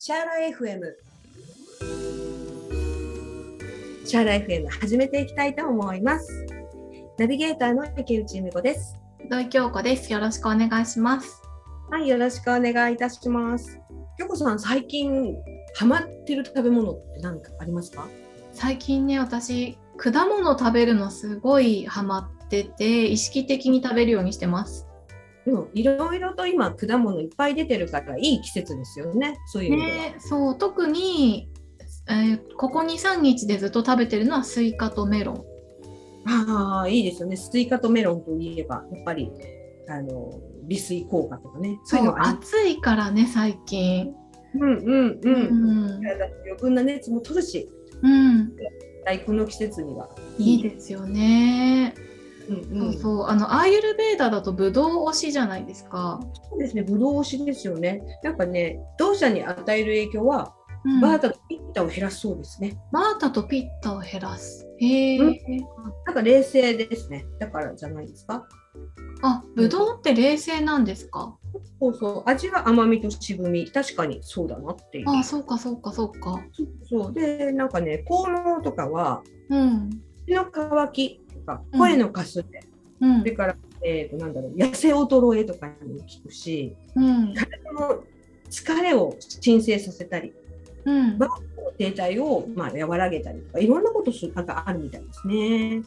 シャーラ FM シャーラ FM 始めていきたいと思いますナビゲーターの池内由美子です土井京子です。よろしくお願いします。はいよろしくお願いいたします京子さん最近ハマってる食べ物って何かありますか？最近ね、私、果物食べるのすごいハマってて、意識的に食べるようにしてます。いろいろと今果物いっぱい出てるからいい季節ですよねそういう意味では、ね、そう、特に、えーここ2、3日でずっと食べてるのはスイカとメロン。ああいいですよねスイカとメロンといえばやっぱりあの利水効果とかねそういうの暑いからね、最近。うんうんう。うんん。だって余分な熱も取るし、うん。大この季節には。いいですよね。うんうん、そうそう。あの、アーユルベーダだとブドウ推しじゃないですか。そうですね、ブドウ推しですよね。なんかね、同社に与える影響は、うんバータとピッタを減らすそうですね。バータとピッタを減らす。へえ。うんなんか冷静ですね。だからじゃないですか。あ、ぶどうって冷静なんですか？そうそう、味は甘みと渋み、確かにそうだなっていう。あ、そうかそうかそうか。そうで、なんかね、効能とかは、うん。口の渇きとか、うん声のかすれ、うんそれ。から、えー、となんだろう、痩せ衰えとかにも効くし、うん。体の疲れを鎮静させたり、うん。停滞をまあ和らげたりとかいろんなことするなんかあるみたいですね。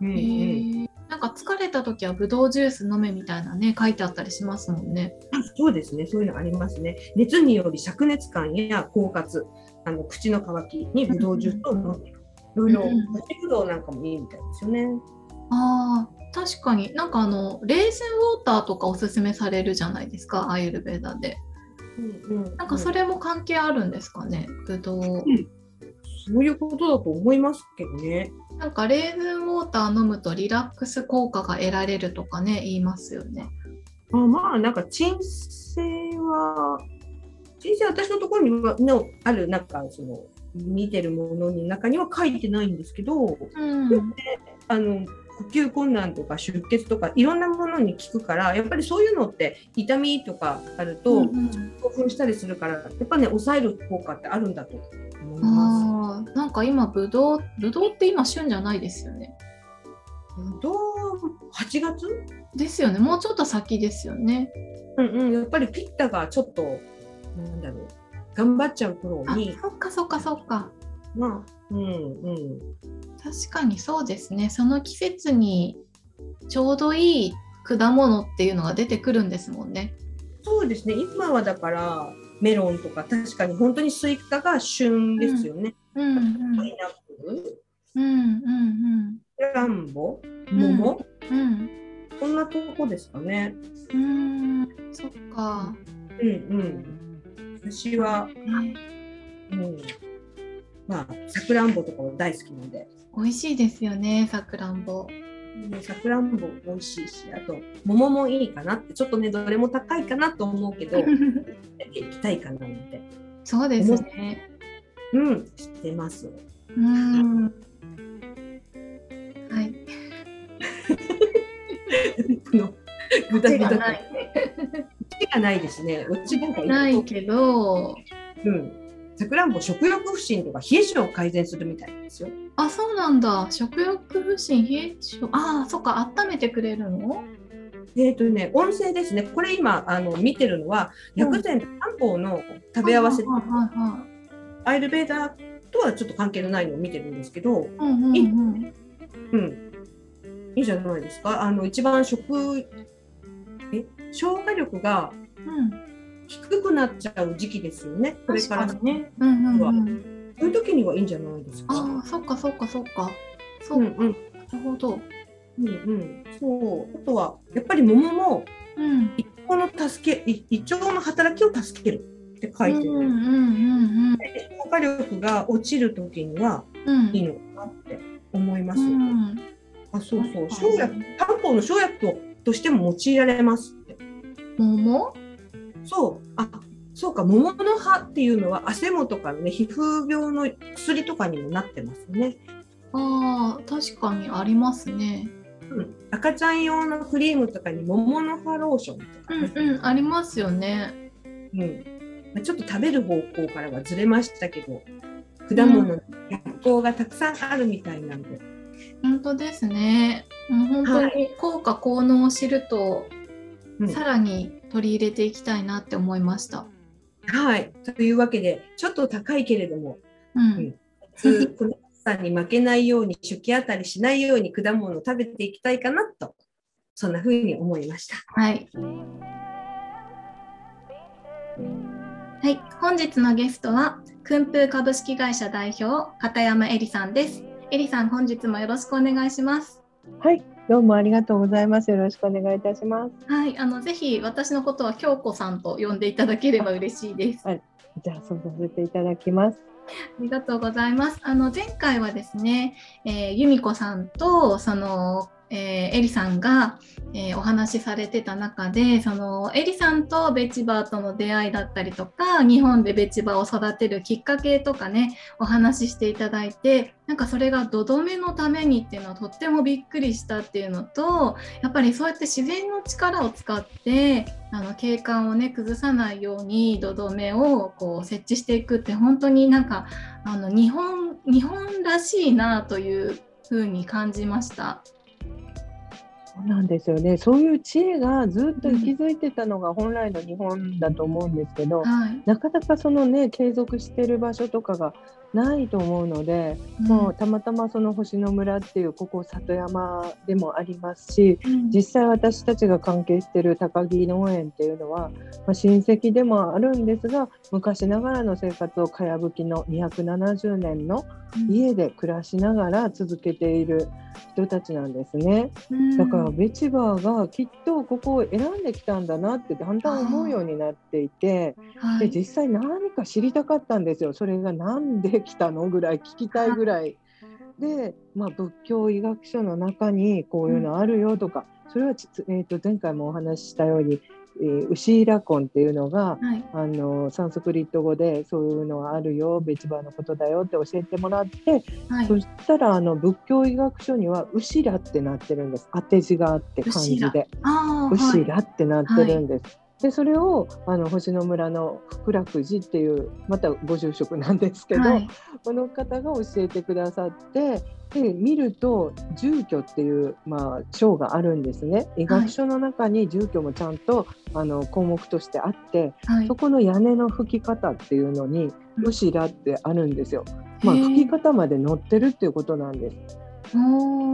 うんうん。なんか疲れた時はぶどうジュース飲めみたいなね書いてあったりしますもんね。あそうですねそういうのありますね。熱により灼熱感や狡猾あの口の渇きにブドウジュースを飲んでいく。いろいろどうなんかもいいみたいですよね。ああ、確かになんかあの冷泉ウォーターとかおすすめされるじゃないですか、アーユルベーダで。うんうん、なんかそれも関係あるんですかね、ぶどう。そういうことだと思いますけどね。なんかレーズンウォーター飲むとリラックス効果が得られるとかね、言いますよね。あまあなんか鎮静は鎮静は私のところにはのあるなんかその見てるものの中には書いてないんですけど。うん。あの呼吸困難とか出血とかいろんなものに効くからやっぱりそういうのって痛みとかあるとうんうん興奮したりするからやっぱね抑える効果ってあるんだと思いまああ、なんか今ぶどう、ぶどうって今旬じゃないですよね。す。どう8月？ですよね。もうちょっと先ですよね。うんうんやっぱりピッタがちょっとなんだろう頑張っちゃう頃あに、そっかそっかそっか。まあうんうん確かにそうですね。その季節にちょうどいい果物っていうのが出てくるんですもんね。そうですね今はだからメロンとか確かに本当にスイカが旬ですよね。うんうんパイナップルうんうんフランボ桃、うんうんこんなとこですかね。うん。そっか。うんうん。私は、ねうん、まあ、さくらんぼとかも大好きなんで、美味しいですよね、さくらんぼ。ねさくらんぼ美味しいし、あと、桃もいいかなって、ちょっとね、どれも高いかなと思うけど、行きたいかなって、そうですね。うん、知ってます。うん。はい。このぐだぐだ手がない。手がないですね。うちなんかないけど、うん。さくらんぼ食欲不振とか冷え性を改善するみたいですよ。あ、そうなんだ。食欲不振、冷え性。ああ、そっか、温めてくれるの？えっ、とね、音声ですね。これ今あの見てるのは薬膳と漢方の食べ合わせ、はいはいはい。アイルベーダーとはちょっと関係のないのを見てるんですけど、うんうんうん。うん、いいじゃないですか。あの一番食え？消化力がうん。低くなっちゃう時期ですよね。これからね。うんうんうん。そういう時にはいいんじゃないですか。ああ、そっかそっかそっか。そうう、んうんなるほど。うんうん。そう。あとはやっぱり桃もうん。胃腸の助けい胃腸の働きを助けるって書いてる。うんうんうんで消化力が落ちる時にはうん。いいのかなって思います。うん。あそうそう。生薬に漢方の生薬ととしても用いられますって。桃？そう、あそうか、桃の葉っていうのは、汗もとかね、皮膚病の薬とかにもなってますね。ああ、確かにありますね。うん、赤ちゃん用のクリームとかに桃の葉ローションとかうね、んうん、ありますよね。うんまあ、ちょっと食べる方向からはずれましたけど果物の薬効がたくさんあるみたいなんで。本当ですね。もう本当に効果効能を知ると、うんさらに取り入れていきたいなって思いました。はい。というわけで、ちょっと高いけれども、うん、うん夏この暑さに負けないように、出来当たりしないように果物を食べていきたいかなと、そんな風に思いました。はい。はい、本日のゲストは、訓風株式会社代表、片山恵里さんです。恵里さん、本日もよろしくお願いします。はい、どうもありがとうございます。よろしくお願いいたします。はい、あのぜひ私のことは京子さんと呼んでいただければ嬉しいです。あじゃあ、そうさせていただきます。りがとうございます。あの前回はですね、えー由美子さんとその、えー、エリさんが、えーお話しされてた中で、そのエリさんとベチバーとの出会いだったりとか、日本でベチバーを育てるきっかけとかね、お話ししていただいて、なんかそれが土留めのためにっていうのはとってもびっくりしたっていうのと、やっぱりそうやって自然の力を使ってあの景観をね崩さないように土留めをこう設置していくって本当になんかあの日本日本らしいなというふうに感じました。そうなんですよね。そういう知恵がずっと息づいてたのが本来の日本だと思うんですけど、はい、なかなかそのね、継続してる場所とかがないと思うので、もうたまたまその星の村っていうここ里山でもありますし、うん。実際私たちが関係している高木農園っていうのは、まあ、親戚でもあるんですが昔ながらの生活をかやぶきの270年の家で暮らしながら続けている人たちなんですね。うん。だからベチバーがきっとここを選んできたんだなってだんだん思うようになっていてはい。で実際何か知りたかったんですよ。それが何で来たのぐらい聞きたいぐらい。で、まあ、仏教医学書の中にこういうのあるよとか、それは、えー、と前回もお話ししたように、えー、ウシーラコンっていうのがはいあのサンスクリット語でそういうのがあるよベチバーのことだよって教えてもらってはいそしたらあの仏教医学書には「ウシラ」ってなってるんです当て字があって漢字で「ウシラ」ってなってるんです。でそれをあの星野村の福楽寺っていうまたご住職なんですけど、はい。この方が教えてくださってで見ると住居っていう、まあ、章があるんですね。医学書の中に住居もちゃんとあの項目としてあってはい。そこの屋根の吹き方っていうのに「うん。うしら」ってあるんですよ。まあ、吹き方まで載ってるっていうことなんです。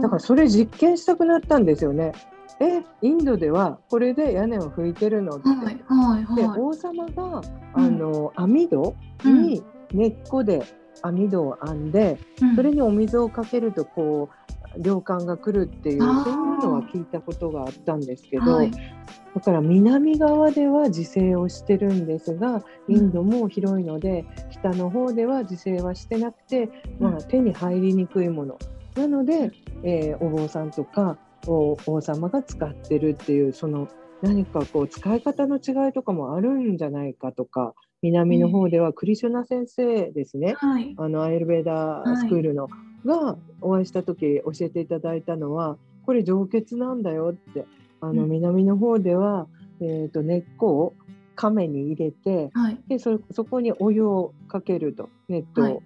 だからそれ実験したくなったんですよね。えインドではこれで屋根を拭いてるのって。はいはいはい。で王様がうん。あの網戸うん。に根っこで網戸を編んで、うん。それにお水をかけるとこう涼感が来るっていうそういうのは聞いたことがあったんですけど、はい。だから南側では自生をしてるんですがインドも広いので、北の方では自生はしてなくて、まあ、手に入りにくいもの。なので、えーお坊さんとかお王様が使ってるっていうその何かこう使い方の違いとかもあるんじゃないかとか南の方ではクリシュナ先生ですね、はい。あのアイルベーダースクールの、がお会いした時教えていただいたのはこれ上血なんだよってあのうん。南の方では、えー、と根っこを亀に入れてはい。でそそこにお湯をかけるとネットを、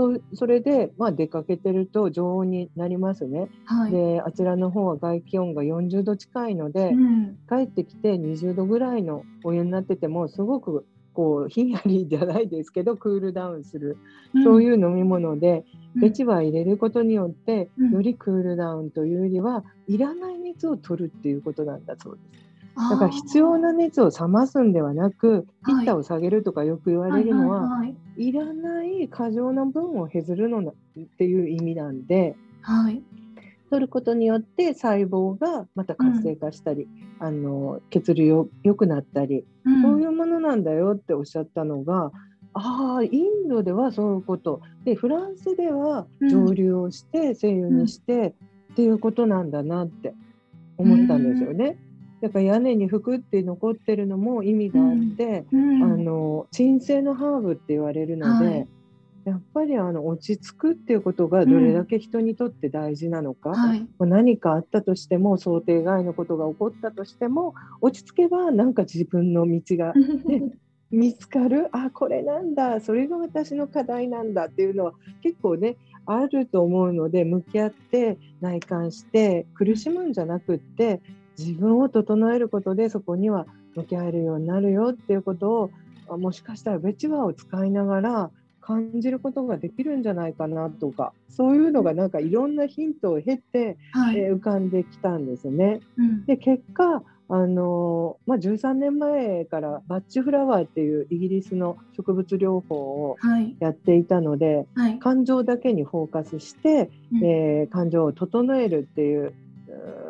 はいそそれで、まあ、出かけてると常温になりますね。はい。であちらの方は外気温が40度近いので、うん。帰ってきて20度ぐらいのお湯になっててもすごくこうひんやりじゃないですけどクールダウンする、そういう飲み物でうん。ベチバ入れることによって、うん。よりクールダウンというよりはいらない熱を取るっていうことなんだそうです。だから必要な熱を冷ますんではなくヒはい。ッターを下げるとかよく言われるのは、はいいらない過剰な分を削るのなっていう意味なんではい。取ることによって細胞がまた活性化したり、あの血流よ良くなったり、うん。そういうものなんだよっておっしゃったのがああインドではそういうこと。でフランスでは蒸留をして精油にして、っていうことなんだなって思ったんですよね。だから屋根に吹くって残ってるのも意味があって、うん。あの鎮静のハーブって言われるので、はい。やっぱりあの落ち着くっていうことがどれだけ人にとって大事なのか、はい。まあ何かあったとしても想定外のことが起こったとしても落ち着けばなんか自分の道が、ね、見つかる。あこれなんだ。それが私の課題なんだっていうのは結構ねあると思うので向き合って内観して苦しむんじゃなくって自分を整えることでそこには向き合えるようになるよっていうことをもしかしたらベチワを使いながら感じることができるんじゃないかなとかそういうのがなんかいろんなヒントを経て、はい。えー浮かんできたんですね。うん。で結果あのまあ、13年前からバッチフラワーっていうイギリスの植物療法をはい。やっていたのではい。感情だけにフォーカスして、うん。えー感情を整えるっていう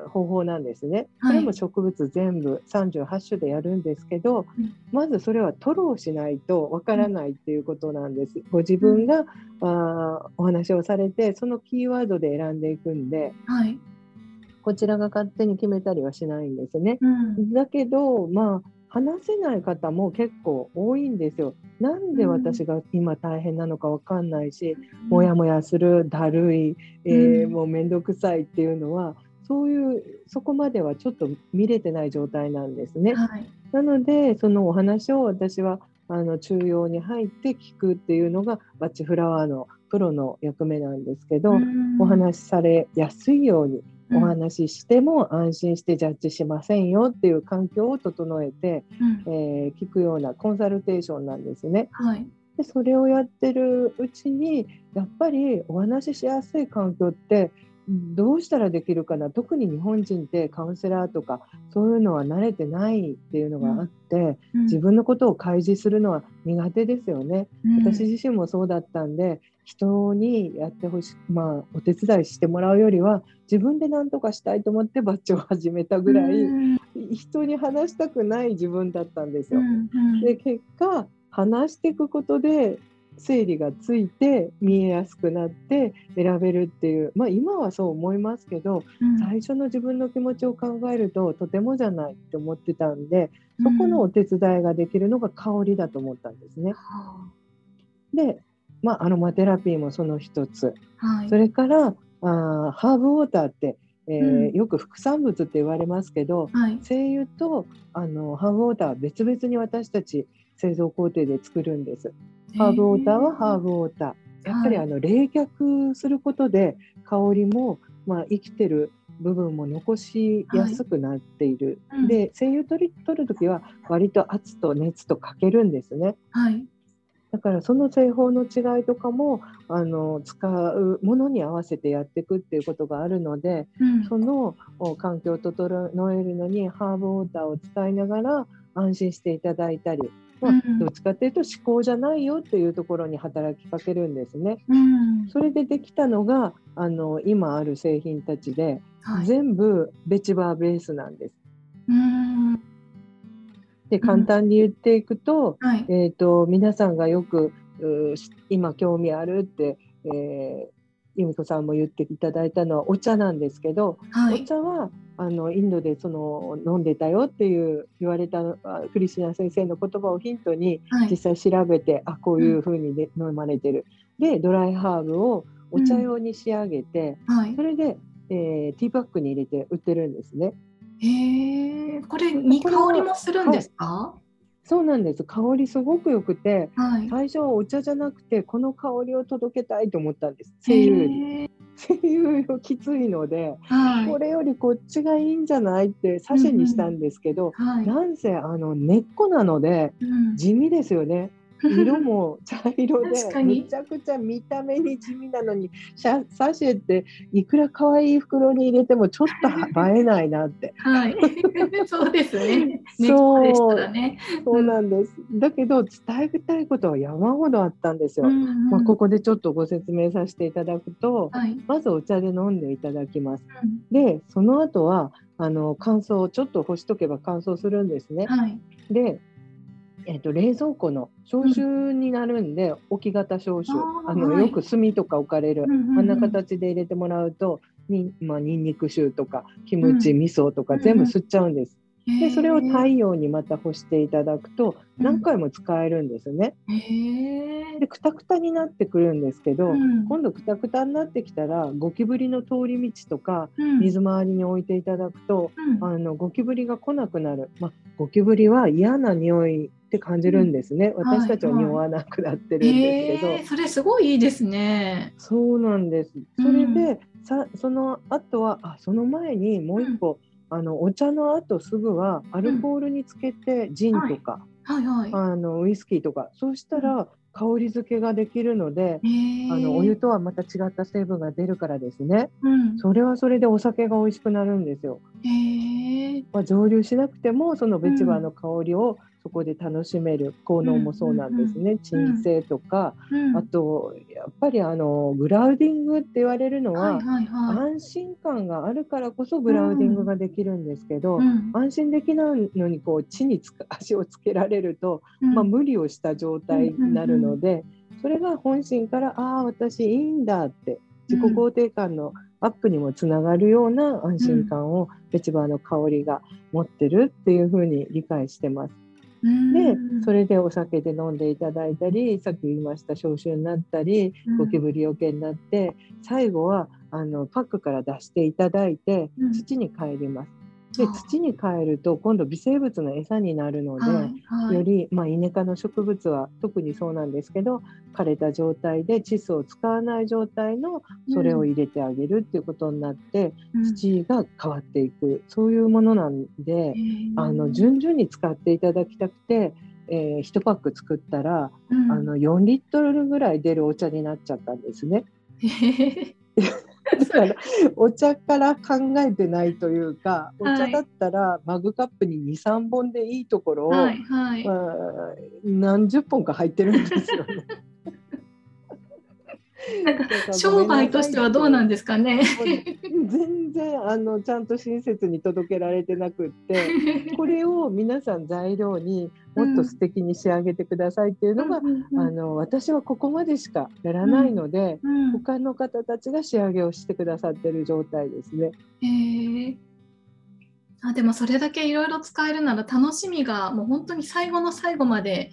方法なんですね。はいこれも植物全部38種でやるんですけど、うんまずそれは吐露しないとわからないっていうことなんです。ご自分が、あーお話をされてそのキーワードで選んでいくんではいこちらが勝手に決めたりはしないんですね。うんだけどまあ話せない方も結構多いんですよ。なんで私が今大変なのかわかんないし、もやもやするだるい、えーうんもうめんどくさいっていうのはそういうそこまではちょっと見れてない状態なんですね。はい。なのでそのお話を私はあの中央に入って聞くっていうのがバッチフラワーのプロの役目なんですけど、うん。お話しされやすいようにうん。お話ししても安心してジャッジしませんよっていう環境を整えて、うん。えー聞くようなコンサルテーションなんですね。はい。でそれをやってるうちにやっぱりお話ししやすい環境ってどうしたらできるかな？特に日本人ってカウンセラーとかそういうのは慣れてないっていうのがあって、うん。自分のことを開示するのは苦手ですよね。うん。私自身もそうだったんで人にやってほしい、まあ、お手伝いしてもらうよりは自分で何とかしたいと思ってバッジを始めたぐらい、うん。人に話したくない自分だったんですよ。で結果話していくことで整理がついて見えやすくなって選べるっていう。まあ今はそう思いますけどうん。最初の自分の気持ちを考えるととてもじゃないって思ってたんでそこのお手伝いができるのが香りだと思ったんですね。はで、まあ、アロマテラピーもその一つ。あはい。それからあーハーブウォーターって、えーうん。よく副産物って言われますけどはい。精油とあのハーブウォーターは別々に私たち製造工程で作るんです。ハーブウォーターはハーブウォーター。やっぱりはいあの冷却することで香りも、まあ、生きてる部分も残しやすくなっている。うんで精油取り取る時は割と圧と熱とかけるんですね。はいだからその製法の違いとかもあの使うものに合わせてやっていくっていうことがあるのでうんそのお環境を整えるのにハーブウォーターを使いながら安心していただいたり、まあうん。どっちかっていうと思考じゃないよっていうところに働きかけるんですね。うん。それでできたのがあの今ある製品たちで、はい。全部ベチバーベースなんです。うん。で簡単に言っていくと,、はい。えー、と皆さんがよく今興味あるって、えー、由美子さんも言っていただいたのはお茶なんですけど、はい。お茶はあのインドでその飲んでたよっていう言われたあクリシナ先生の言葉をヒントにはい。実際調べて、あこういうふうに、ね飲まれてる。でドライハーブをお茶用に仕上げて、はい。それで、えーティーバッグに入れて売ってるんですね。へえこれ煮香りもするんですか？そうなんです。香りすごく良くてはい。最初はお茶じゃなくてこの香りを届けたいと思ったんです。精油よりへー精油よりきついので、はい。これよりこっちがいいんじゃないってサシェにしたんですけど、はい。なんせあの根っこなのでうん。地味ですよね。色も茶色で確かに。めちゃくちゃ見た目に地味なのにシャサシェっていくら可愛い袋に入れてもちょっと映えないなって。はい。そうですね。そう猫でしたらね。そうなんです。だけど伝えたいことは山ほどあったんですよ。うんうん。まあ、ここでちょっとご説明させていただくとはい。まずお茶で飲んでいただきます。うん。でその後はあの乾燥ちょっと干しとけば乾燥するんですね。はい。で、えっと冷蔵庫の消臭になるんで、置き型消臭。あーはい。よく炭とか置かれる、うんうんうん。あんな形で入れてもらうとに、まあ、ニンニク臭とかキムチ、うん。味噌とかうんうん。全部吸っちゃうんです。へー。でそれを太陽にまた干していただくとうん。何回も使えるんですね。でくたくたになってくるんですけど、うん。今度くたくたになってきたらゴキブリの通り道とかうん。水回りに置いていただくと、うん。あのゴキブリが来なくなる、まあ、ゴキブリは嫌な匂いって感じるんですね。私たちは匂わなくなってるんですけど。えーそれすごいいいですね。そうなんです。それで、さその後はあその前にもう一個、あのお茶の後すぐはアルコールにつけてジンとか、はいはい。あのウイスキーとかそうしたら香り付けができるので、えーあのお湯とはまた違った成分が出るからですねうん。それはそれでお酒が美味しくなるんですよ。えーまあ、蒸留しなくてもそのベチバの香りをそこで楽しめる効能もそうなんですね、鎮静とか、うん。あとやっぱりあのグラウディングって言われるのは、安心感があるからこそグラウディングができるんですけど、安心できないのにこう地につく 足をつけられると、うん。まあ、無理をした状態になるので、それが本心からああ私いいんだって自己肯定感のアップにもつながるような安心感をベチバーの香りが持ってるっていうふうに理解してます。うんでそれでお酒で飲んでいただいたりさっき言いました消臭になったりうんゴキブリよけになって最後はあのパックから出していただいてうん土に帰ります。であ土に帰ると今度微生物の餌になるので、はいはい。より、まあ、イネ科の植物は特にそうなんですけど枯れた状態で窒素を使わない状態のそれを入れてあげるっていうことになって、うん。土が変わっていく。そういうものなんで、えー。あの順々に使っていただきたくて、え1パック作ったら、うん。あの4リットルぐらい出るお茶になっちゃったんですね。お茶から考えてないというかお茶だったらマグカップに23本でいいところを、はいはい。まあ、何十本か入ってるんですよね。なんか商売としてはどうなんですかね。全然あのちゃんと親切に届けられてなくって これを皆さん材料にもっと素敵に仕上げてくださいっていうのが、うんうんあの私はここまでしかやらないので、うん他の方たちが仕上げをしてくださってる状態ですね。へーあでもそれだけいろいろ使えるなら楽しみがもう本当に最後の最後まで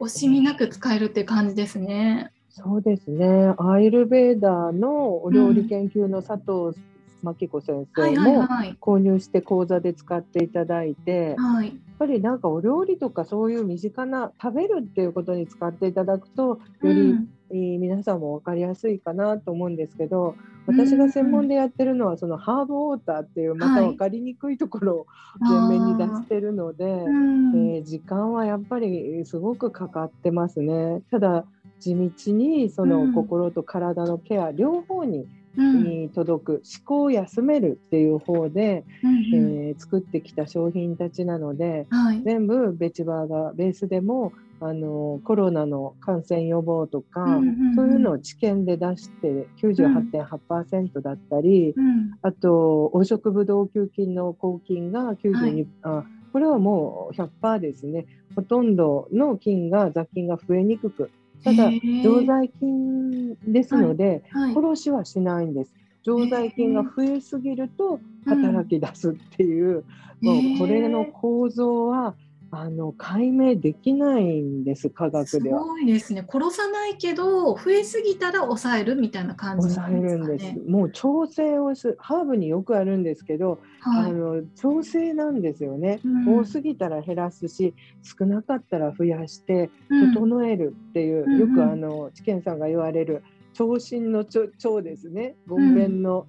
惜しみなく使えるっていう感じですね。そうですね。アイルベーダーのお料理研究の佐藤真紀子先生もはい。購入して講座で使っていただいて、やはい。っぱりなんかお料理とかそういう身近な食べるっていうことに使っていただくとより、うんえー皆さんも分かりやすいかなと思うんですけど私が専門でやってるのはそのハーブウォーターっていうまた分かりにくいところを 前面に出してるので、うんえー時間はやっぱりすごくかかってますね。ただ地道にそうん。の心と体のケア両方に、うん。に届く思考を休めるっていう方で、うんうん。えー作ってきた商品たちなのではい。全部ベチバーがベースでもあのコロナの感染予防とか、うんうんうん。そういうのを治験で出して98.8%だったり、うん。あと黄色ブドウ球菌の抗菌が92、はい。あこれはもう100%ですね。ほとんどの菌が雑菌が増えにくくただ常在菌ですので、はい。殺しはしないんです。常在菌が増えすぎるとうん。働き出すっていう、もうこれの構造はあの解明できないんです科学すでは。ごいですね。殺さないけど増えすぎたら抑えるみたいな感じな抑えるんかですね。もう調整をすハーブによくあるんですけど、はい。あの調整なんですよね、うん多すぎたら減らすし少なかったら増やしてうん整えるっていう、うんうんよくあの知見さんが言われる長身の腸腸ですね権便の、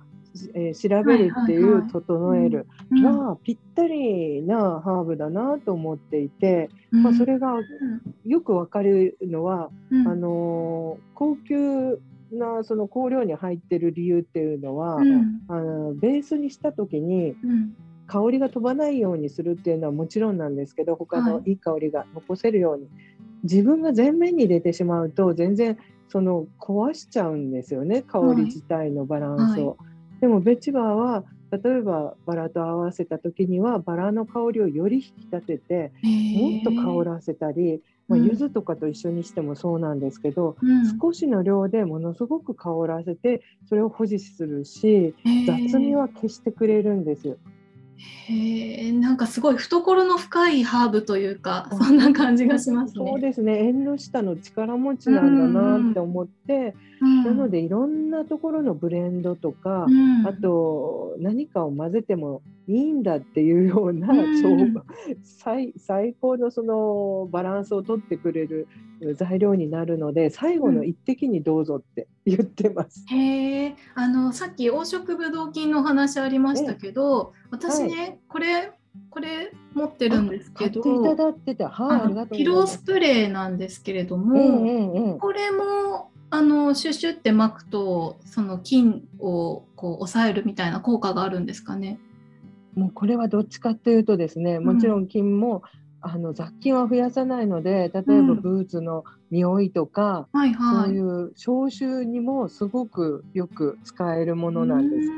えー調べるっていはいはいはい。う整えるうん。はぴったりなハーブだなと思っていて、うん。まあ、それがうん。よくわかるのは、うん。あのー高級なその香料に入ってる理由っていうのは、うん。あのベースにした時にうん。香りが飛ばないようにするっていうのはもちろんなんですけど他のはい。いい香りが残せるように、自分が前面に出てしまうと全然その壊しちゃうんですよね香り自体のバランスを。はでもベチバーは例えばバラと合わせた時にはバラの香りをより引き立ててもっと香らせたり、まあ、うん。柚子とかと一緒にしてもそうなんですけど、うん。少しの量でものすごく香らせてそれを保持するし雑味は消してくれるんですよ。へえなんかすごい懐の深いハーブというかあそんな感じがしますね。そうですね。縁の下の力持ちなんだなって思って、うん。なのでいろんなところのブレンドとか、うん。あと何かを混ぜてもいいんだっていうような、うんそう最最高のそのバランスを取ってくれる材料になるので最後の一滴にどうぞって言ってます。へえ、あのさっき黄色ブドウ菌のお話ありましたけど、私ね、これこれ持ってるんですけど、ピ。ロースプレーなんですけれども、うんうんうん。これもあのシュッシュって巻くとその菌をこう抑えるみたいな効果があるんですかね？もうこれはどっちかっていうとですね、もちろん菌も、あの雑菌は増やさないので、例えばうん。ブーツの匂いとか、はいはい。そういう消臭にもすごくよく使えるものなんです。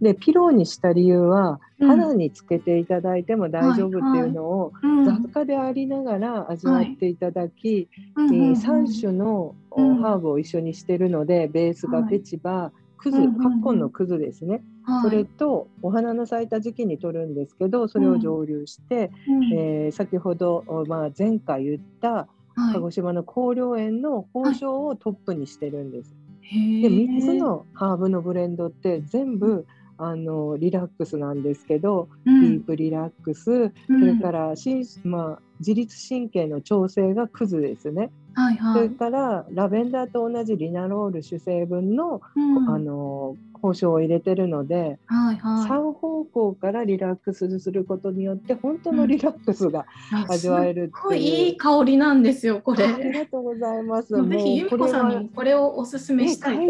で、ピローにした理由は、うん。肌につけていただいても大丈夫っていうのを、うん。雑貨でありながら味わっていただき、うんうんうん。え3種のハーブを一緒にしてるので、ベースがはいペチバ、クズ、うんうんうん。カッコンのクズですね。はい。それとお花の咲いた時期に取るんですけど、それを蒸留して、うん。えー先ほど、おまあ、前回言ったはい。鹿児島の香料園の宝生をトップにしてるんです。へー。で3つのハーブのブレンドって全部あのリラックスなんですけど、うん。ディープリラックス、それからしまあ、自律神経の調整がクズですね。それはいはい。からラベンダーと同じリナロール主成分の,、うんあの宝生を入れてるので、はいはい。3方向からリラックスすることによって本当のリラックスが味わえるすごいいう。いい香りなんですよ、これ。ありがとうございます。ぜひ由美子さんにこれをおすすめね、したい。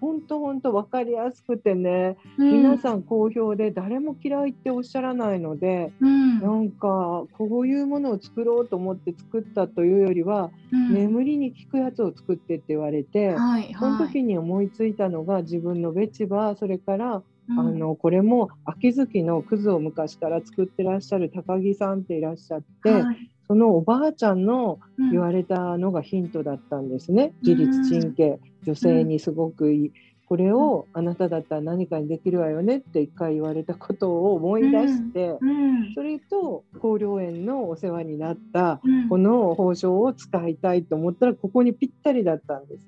本当本当わかりやすくてね、うん皆さん好評で誰も嫌いっておっしゃらないので、うんなんかこういうものを作ろうと思って作ったというよりは、うん眠りに効くやつを作ってって言われて、はいそのはい。時に思いついたのが自分のベチバそれから、うん。あのこれも秋月のくずを昔から作ってらっしゃる高木さんっていらっしゃって、はい。そのおばあちゃんのうん。言われたのがヒントだったんですね。うん。自律神経、女性にすごくいい。これをあなただったら何かにできるわよねって一回言われたことを思い出して、うん。それと香料園のお世話になったうん。この包丁を使いたいと思ったらここにぴったりだったんです。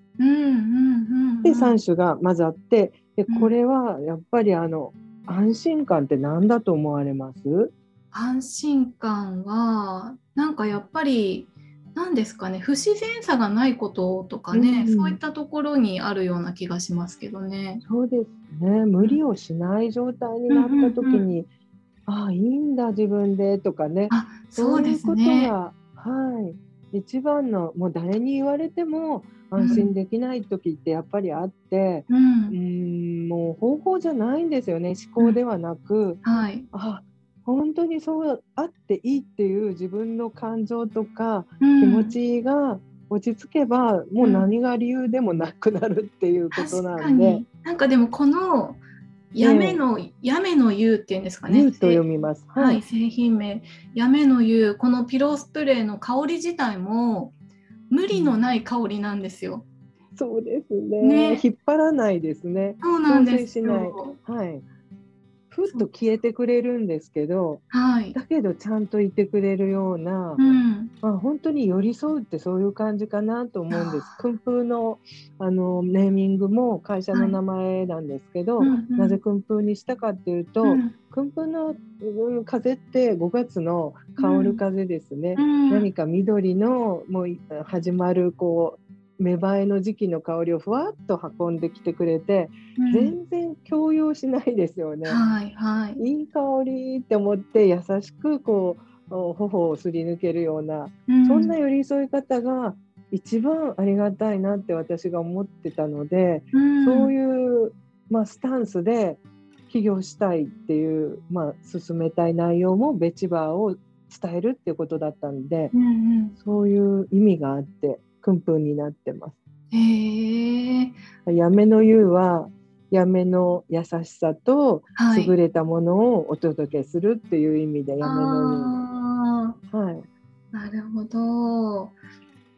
で3種が混ざってでうん。これはやっぱりあの安心感って何だと思われます？安心感はなんかやっぱり何ですかね不自然さがないこととかね、うんそういったところにあるような気がしますけどね。そうですね。無理をしない状態になった時に、うんああいいんだ自分でとかね。あそうですいうね。ことがはい。一番のもう誰に言われても安心できない時ってやっぱりあって、う、うん。ーんもう方法じゃないんですよね。思考ではなく、はい、あ本当にそうあっていいっていう自分の感情とかうん気持ちが落ち着けば、もう何が理由でもなくなるっていうことなんでに、なんかでもこのやめの、やめの湯っていうんですかね。「ゆう」と読みます。はい、製品名やめの湯このピロースプレーの香り自体も無理のない香りなんですよ。そうですねね引っ張らないですね。そうなんです。はい。ふっと消えてくれるんですけど、はい。だけどちゃんといてくれるような、うん。まあ、本当に寄り添うってそういう感じかなと思うんですあ。訓風のあのネーミングも会社の名前なんですけど、うんうんなぜ訓風にしたかっていうと、うん訓風のうん風って5月の香る風ですね。うん何か緑のもうい始まるこう芽生えの時期の香りをふわっと運んできてくれて、うん全然強要しないですよね。はいはい。いい香りって思って優しくこうお頬をすり抜けるような、うんそんな寄り添い方が一番ありがたいなって私が思ってたので、うんそういう、まあ、スタンスで起業したいっていう、まあ、進めたい内容もベチバーを伝えるっていうことだったんで、うんうんそういう意味があって訓風になってます。へえ。やめの湯はやめの優しさとはい。優れたものをお届けするっていう意味でやめのあ湯。はい。あ、なるほど。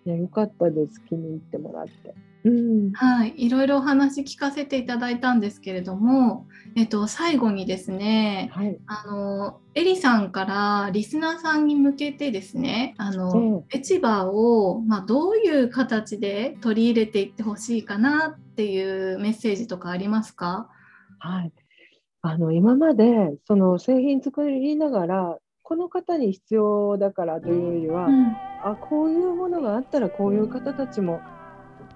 いや、よかったです。気に入ってもらって。うん。はい、いろいろお話聞かせていただいたんですけれども、えっと、最後にですね、はい。あのエリさんからリスナーさんに向けてですね、あのエチバーを、まあ、どういう形で取り入れていってほしいかなっていうメッセージとかありますか？はい。あの今までその製品作りながらこの方に必要だからというよりは、うんあこういうものがあったらこういう方たちも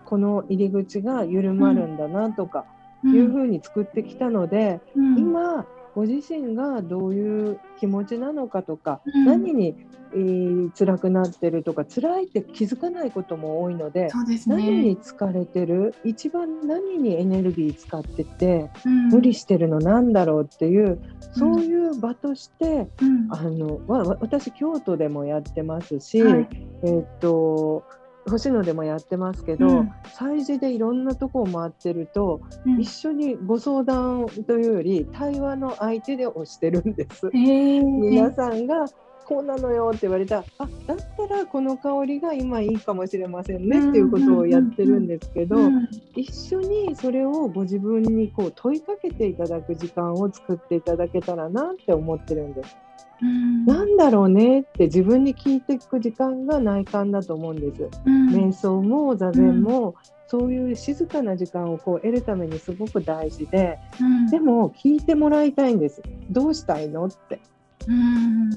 この入り口が緩まるんだなとかいうふうに作ってきたので、うん。今ご自身がどういう気持ちなのかとか、うん。何に、えー辛くなってるとか辛いって気づかないことも多いので、そうです何ねに疲れてる？一番何にエネルギー使っててうん。無理してるのなんだろうっていうそういう場として、うん。あの私京都でもやってますし、はい。えーっと星野でもやってますけど、うん。催事でいろんなとこを回ってると、うん。一緒にご相談というより対話の相手でをしてるんです。えー。皆さんがこうなのよって言われたらあだったらこの香りが今いいかもしれませんねっていうことをやってるんですけど、うん。一緒にそれをご自分にこう問いかけていただく時間を作っていただけたらなって思ってるんです。うんなんだろうねって自分に聞いていく時間が内観だと思うんです。うん瞑想も座禅も、そういう静かな時間をこう得るためにすごく大事でうんでも聞いてもらいたいんです。どうしたいのって。うん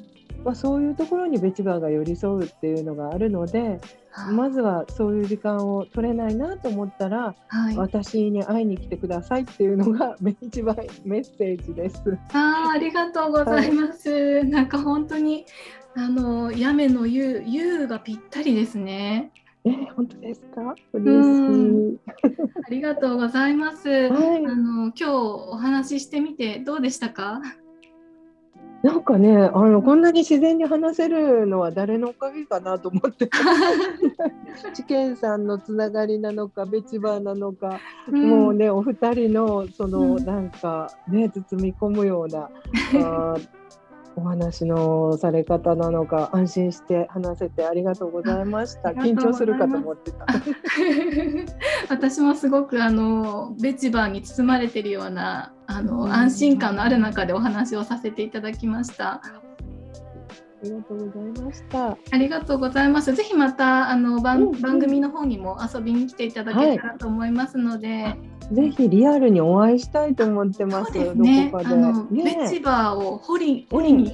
まあ、そういうところにベチバーが寄り添うっていうのがあるのでまずはそういう時間を取れないなと思ったらはい私に会いに来てくださいっていうのがベチバーメッセージです。あーありがとうございます。なんか本当にあのやめのゆうゆうがぴったりですね。え本当ですか？嬉うんしい。ありがとうございます。はいあの 今日お話ししてみてどうでしたか？なんかねあのこんなに自然に話せるのは誰のおかげかなと思って。知見さんのつながりなのかベチバーなのか、もうねお二人のその、うん。なんかね包み込むような あーお話のされ方なのか安心して話せてありがとうございました緊張するかと思ってた。私もすごくあのベチバーに包まれてるようなあの、うん安心感のある中でお話をさせていただきました。ありがとうございました。ありがとうございます。ぜひまたあの番,、うんうん番組の方にも遊びに来ていただけたらと思いますので、ぜひリアルにお会いしたいと思ってます。すね。どこかで。あの、ねベチバーを掘り掘りに、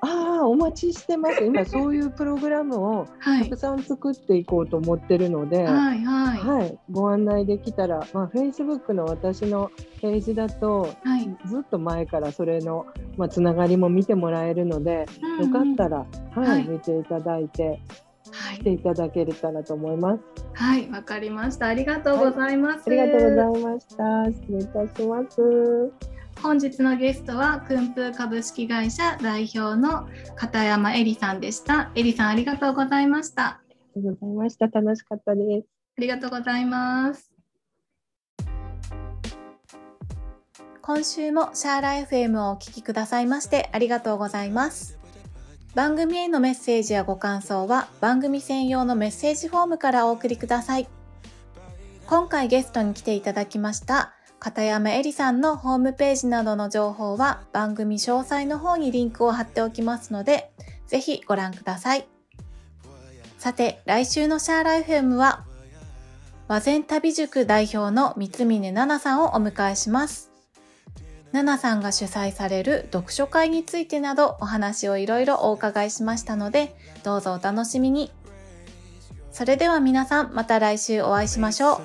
ああお待ちしてます。今 そういうプログラムをはいたくさん作っていこうと思ってるので。はいはいはい、ご案内できたら、まあ、Facebook の私のページだとはい。ずっと前からそれの、まあ、つながりも見てもらえるので、よかったら、はいはい見ていただいてはい来ていただけたらと思います。はいわかりました。ありがとうございます。ありがとうございました。失礼いたします。本日のゲストはクンプー株式会社代表の片山恵里さんでした。恵里さんありがとうございました。ありがとうございました。楽しかったです。ありがとうございます。今週もシャーラ FM をお聞きくださいましてありがとうございます。番組へのメッセージやご感想は番組専用のメッセージフォームからお送りください。今回ゲストに来ていただきました片山恵里さんのホームページなどの情報は番組詳細の方にリンクを貼っておきますので、ぜひご覧ください。さて、来週のシャーラ FM は和膳旅塾代表の三峰奈々さんをお迎えします。ナナさんが主催される読書会についてなどお話をいろいろお伺いしましたので、どうぞお楽しみに。それでは皆さん、また来週お会いしましょう。